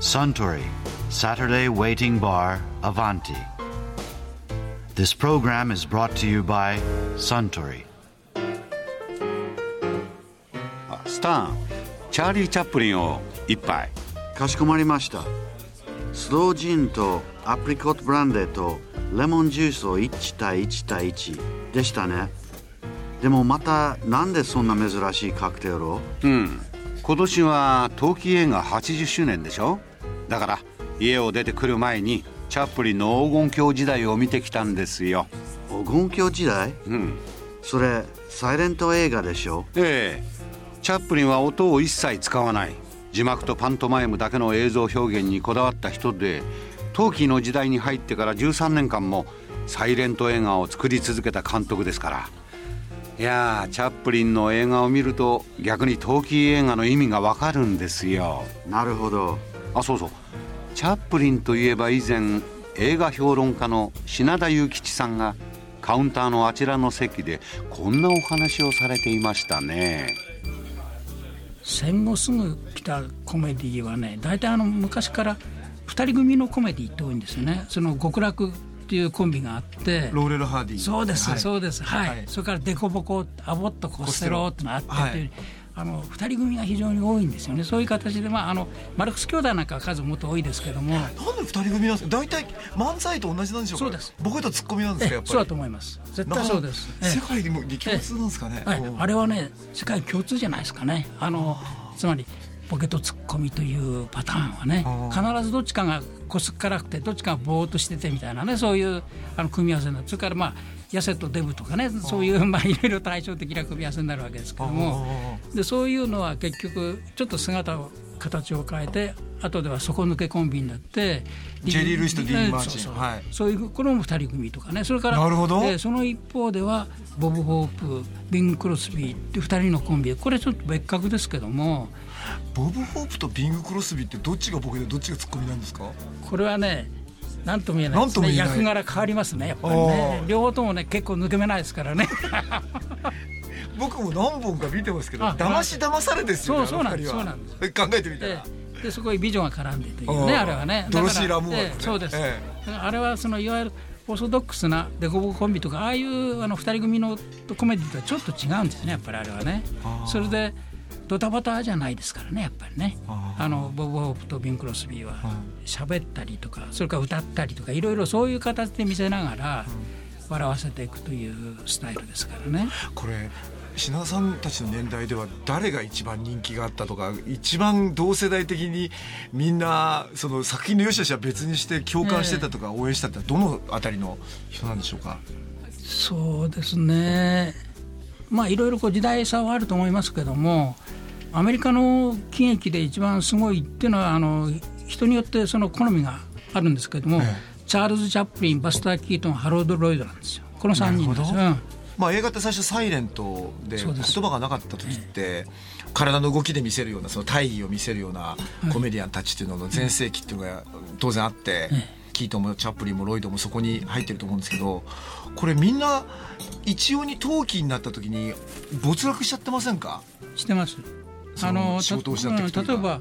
Suntory Saturday Waiting Bar Avanti. This program is brought to you by Suntory. あスターンチャーリー・チャップリンを一杯かしこまりましたスロージンとアプリコットブランデーとレモンジュースを1対1対1でしたねでもまたなんでそんな珍しいカクテルをうん今年は冬季映画80周年でしょだから家を出てくる前にチャップリンの黄金鏡時代を見てきたんですよ。黄金鏡時代？うん。それサイレント映画でしょ？ええ。チャップリンは音を一切使わない。字幕とパントマイムだけの映像表現にこだわった人で陶器の時代に入ってから13年間もサイレント映画を作り続けた監督ですから。いやーチャップリンの映画を見ると逆に陶器映画の意味がわかるんですよ。なるほどあそうそう。チャップリンといえば以前映画評論家の品田雄吉さんがカウンターのあちらの席でこんなお話をされていましたね。戦後すぐ来たコメディはね大体あの昔から2人組のコメディって多いんですよね。その極楽っていうコンビがあってローレル・ハーディそうです、はい。そうです。はい、はい。それからデコボコアボットコステロってのがあってはいっていうあの2人組が非常に多いんですよね。そういう形で、まあ、あのマルクス兄弟なんかは数もっと多いですけども。なんで二人組なんですか？大体漫才と同じなんでしょうか？そうです。僕とツッコミなんですかやっぱり？えそうだと思います。絶対そうです。ええ。世界でも共通なんですかね、あれはね世界共通じゃないですかね。あのつまりボケとツッコミというパターンはね必ずどっちかがこすっからくてどっちかがぼーっとしててみたいなねそういうあの組み合わせになる。それからまあ痩せとデブとかねそういう まあいろいろ対照的な組み合わせになるわけですけども。でそういうのは結局ちょっと姿を形を変えて後では底抜けコンビになってジェリールイスとディーンマーチンそうそう。はい。そういうこれも二人組とかね。それからなるほど。えーその一方ではボブ・ホープビング・クロスビーっていう二人のコンビこれちょっと別格ですけども。ボブ・ホープとビング・クロスビーってどっちがボケでどっちがツッコミなんですか？これはね何とも言えないですね。役柄変わりますねやっぱりね。両方ともね結構抜け目ないですからね。僕も何本か見てますけどあ騙し騙されですよねそうそうなんあの二人は。そうなんです。え考えてみたら、ええ。でそこに美女が絡んでというねあれはね。ドロシーラムーそうです、えだからあれはそのいわゆるオーソドックスなデコボココンビとかああいうあの二人組のコメディとはちょっと違うんですねやっぱりあれはね。それでドタバタじゃないですからねやっぱりね。あのボブ・ホープとビン・クロスビーは喋ったりとかそれから歌ったりとかいろいろそういう形で見せながら笑わせていくというスタイルですからね。これ品田さんたちの年代では誰が一番人気があったとか一番同世代的にみんなその作品の良し悪しは別にして共感してたとか応援したってどのあたりの人なんでしょうか、そうですね。まあいろいろこう時代差はあると思いますけどもアメリカの喜劇で一番すごいっていうのはあの人によってその好みがあるんですけども、チャールズ・チャップリンバスター・キートンハロード・ロイドなんですよ。この3人ですなるよ、まあ、映画って最初サイレントで言葉がなかった時って体の動きで見せるようなその大義を見せるようなコメディアンたちっていうのの全盛期っていうのが当然あって、キートンもチャップリンもロイドもそこに入ってると思うんですけどこれみんな一様に陶器になった時に没落しちゃってませんか？してますその仕事を失っていく例えば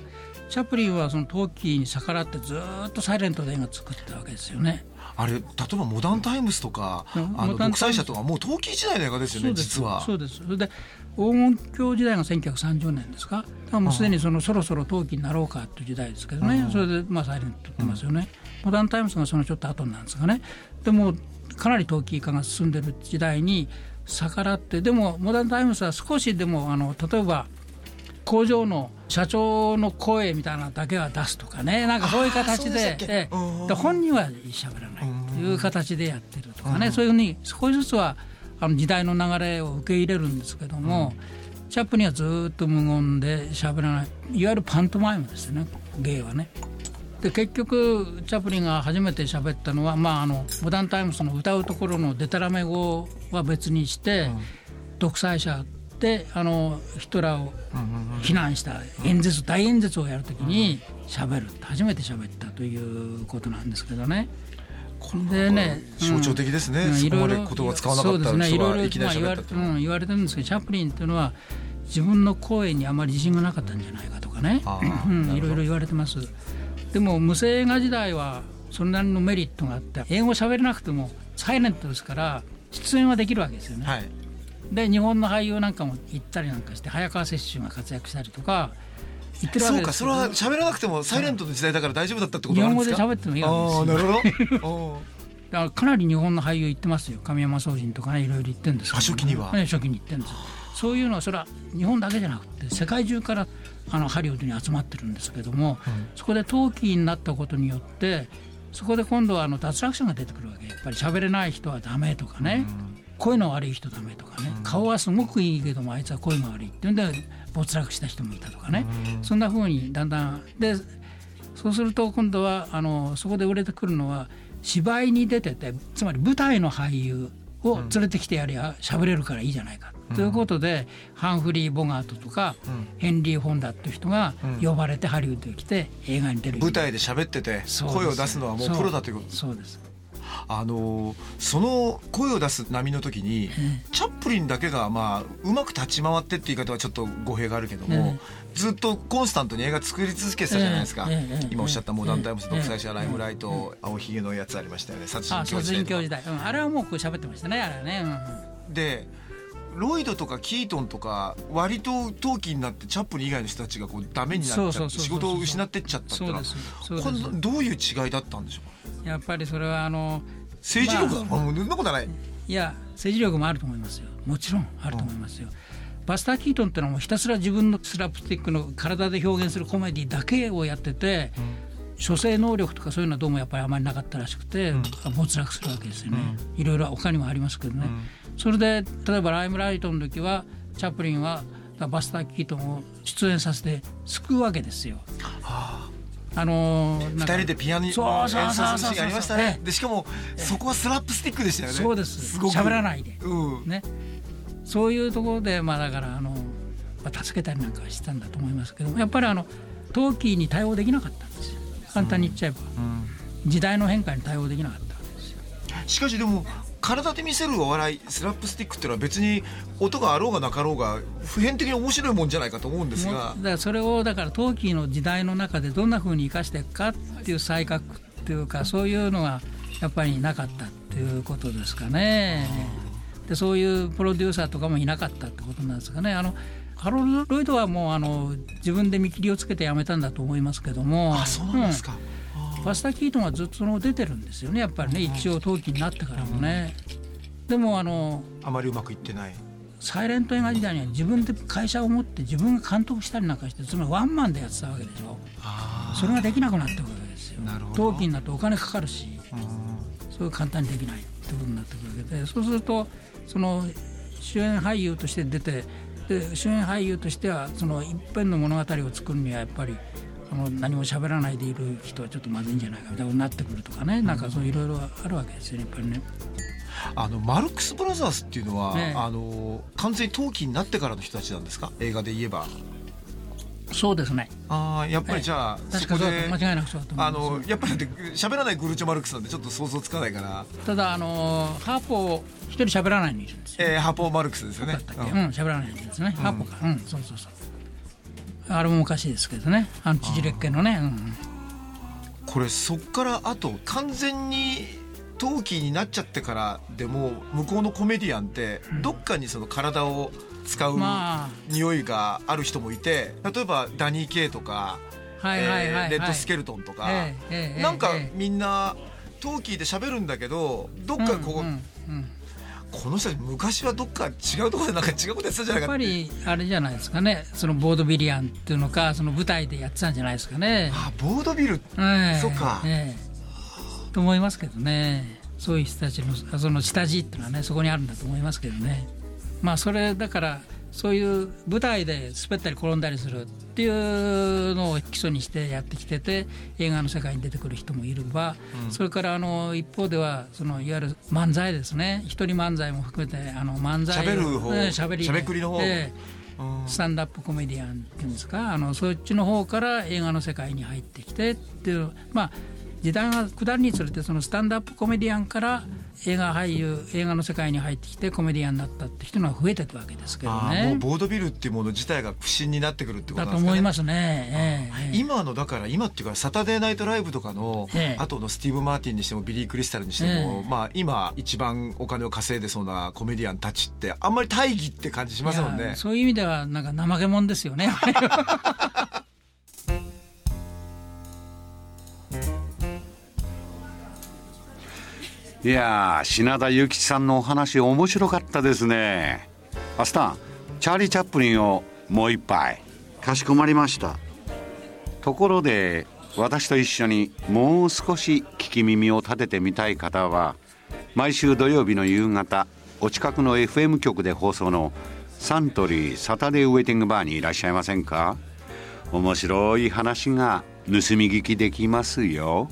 チャップリンはその陶器に逆らってずーっとサイレントで映画作ってたわけですよね。あれ例えばモダンタイムスとかうんあの独裁者とかもう陶器時代の映画ですよねそうです実は。そうです。それで黄金鏡時代が1930年ですか？もうすでにそのそろそろ陶器になろうかという時代ですけどね、それでまあサイレント撮ってますよね、モダンタイムスがそのちょっと後なんですがね。でもかなり陶器化が進んでる時代に逆らってでもモダンタイムスは少しでもあの例えば工場の社長の声みたいなのだけは出すとかね。なんかそういう形で。で本人は喋らないという形でやってるとかね。そういうふうに少しずつはあの時代の流れを受け入れるんですけども、チャップにはずっと無言で喋らない。いわゆるパントマイムですよね芸はね。で結局チャップリンが初めて喋ったのは、まあ、あのモダンタイムスの歌うところのデタラメ語は別にして、独裁者であのヒトラーを非難した演説大演説をやるときに喋る。初めて喋ったということなんですけどね。でね象徴的ですね。うん。そこまでいろいろ言葉使わなかった人がい言われ喋ったっていうのは。うん言われてるんですけどチャップリンっていうのは自分の声にあまり自信がなかったんじゃないかとかね。いろいろ言われてます。でも無声映画時代はそれなりのメリットがあって英語喋れなくてもサイレントですから出演はできるわけですよね。はいで日本の俳優なんかも行ったりなんかして早川雪洲が活躍したりとか言ってるわそうかけですけど。それは喋らなくてもサイレントの時代だから大丈夫だったってこと日なんでか？本語です喋ってもいいわけですよ。なるほど。だからかなり日本の俳優行ってますよ。神山宗人とかねいろいろ言ってるんですけど。あ初期には。ね初期に行ってるんです。そういうのはそれは日本だけじゃなくて世界中からあのハリウッドに集まってるんですけども、そこで陶器になったことによってそこで今度はあの脱落者が出てくるわけ。やっぱり喋れない人はダメとかね、声の悪い人ダメとかね、顔はすごくいいけどもあいつは声が悪いって。いうんで没落した人もいたとかね、そんな風にだんだんでそうすると今度はあのそこで売れてくるのは芝居に出ててつまり舞台の俳優を連れてきてやりゃ喋れるからいいじゃないか、ということでハンフリー・ボガートとか、ヘンリー・フォンダっていう人が呼ばれてハリウッドに来て映画に出る。舞台で喋ってて声を出すのはもうプロだということそうですあのーその声を出す波の時に、チャップリンだけがまあうまく立ち回ってって言い方はちょっと語弊があるけども、ずっとコンスタントに映画作り続けてたじゃないですか、今おっしゃった「モダンタイムス」ええ独裁者ライムライト、青ひげのやつありましたよね。殺人教授人教時代、うん、あれはもうこう喋ってましたねあれはね、うん。でロイドとかキートンとか割と陶器になってチャップリン以外の人たちがこうダメになっちゃって仕事を失ってっちゃったってのはどういう違いだったんでしょうか？やっぱりそれはあの政治力が、まあなことはない。いや政治力もあると思いますよ。もちろんあると思いますよ、バスター・キートンってのはもうひたすら自分のスラップスティックの体で表現するコメディだけをやってて、処世能力とかそういうのはどうもやっぱりあまりなかったらしくて、没落するわけですよね、いろいろ他にもありますけどね、それで例えばライムライトの時はチャップリンはバスター・キートンを出演させて救うわけですよ。あのーなんか二人でピアノに演奏するシーンがありましたね。でしかもそこはスラップスティックでしたよね。そうです。ごく。喋らないで。うん。ね、そういうところで、まあ、だからあの、まあ、助けたりなんかはしてたんだと思いますけどもやっぱりあの陶器に対応できなかったんですよ。簡単に言っちゃえば、時代の変化に対応できなかったわけですよ。しかしでも体で見せるお笑いスラップスティックっていうのは別に音があろうがなかろうが普遍的に面白いもんじゃないかと思うんですがだからそれをだから陶器の時代の中でどんなふうに生かしていくかっていう才覚っていうかそういうのがやっぱりなかったっていうことですかね。でそういうプロデューサーとかもいなかったってことなんですかね。あのハロルド・ロイドはもうあの自分で見切りをつけて辞めたんだと思いますけどもあそうなんですか、うんバスター・キートンはずっとその出てるんですよねやっぱりね一応陶器になってからもね。でもあのあまりうまくいってない。サイレント映画時代には自分で会社を持って自分が監督したりなんかしてつまりワンマンでやってたわけでしょ。それができなくなってくるわけですよ。なるほど。陶器になってお金かかるしそういう簡単にできないってことになってくるわけで。そうするとその主演俳優として出てで主演俳優としてはその一編の物語を作るにはやっぱりあの何も喋らないでいる人はちょっとまずいんじゃないかみたいなことになってくるとかねなんかそういろいろあるわけですよねやっぱりね。あのマルクス・ブラザーズっていうのは、ねあの完全に陶器になってからの人たちなんですか？映画で言えばそうですねああやっぱりじゃあ、確かそうそこでだと間違いなくそうだと思いあますのやっぱり喋らないグルチョ・マルクスなんでちょっと想像つかないから、ただあのハーポ一人喋らないのいるんですよ。えー、ハポー・マルクスですよねだったっけ？ううんん、喋らないんですね。ハーポか。うん、そうそうそう。あれもおかしいですけどね。アンチジレッケのね。うん。これそっからあと完全に陶器になっちゃってからでも向こうのコメディアンってどっかにその体を使うまあ匂いがある人もいて例えばダニー・ケイとか、えーレッド・スケルトンとか、なんかええ。みんな陶器で喋るんだけどどっかこう、うんうんうんこの人たち昔はどっか違うところでなんか違うことやってたんじゃないかやっぱりあれじゃないですかね。そのボードビリアンっていうのか、その舞台でやってたんじゃないですかね。あボードビルええそっかええと思いますけどね。そういう人たちのその下地っていうのはね、そこにあるんだと思いますけどね。まあそれだからそういう舞台で滑ったり転んだりするっていうのを基礎にしてやってきてて映画の世界に出てくる人もいれば、それからあの一方ではそのいわゆる漫才ですね。一人漫才も含めてあの漫才喋る方ええしゃべりしゃべくりの方。ええ。スタンダップコメディアンっていうんですか。あのそっちの方から映画の世界に入ってきてっていうまあ時代が下るにつれてそのスタンドアップコメディアンから映画俳優映画の世界に入ってきてコメディアンになったって人が増えていくわけですけどね。もうボードビルっていうもの自体が不審になってくるってことなんですかね。だと思いますね、ええ、今のだから今っていうかサタデーナイトライブとかの、ええ、後のスティーブ・マーティンにしてもビリー・クリスタルにしても、まあ今一番お金を稼いでそうなコメディアンたちってあんまり大義って感じしますもんね。そういう意味ではなんか怠け者ですよね いや品田幸吉さんのお話面白かったですね。アスタンチャーリー・チャップリンをもう一杯。かしこまりました。ところで私と一緒にもう少し聞き耳を立ててみたい方は毎週土曜日の夕方お近くの FM 局で放送のサントリーサタデーウェイティングバーにいらっしゃいませんか？面白い話が盗み聞きできますよ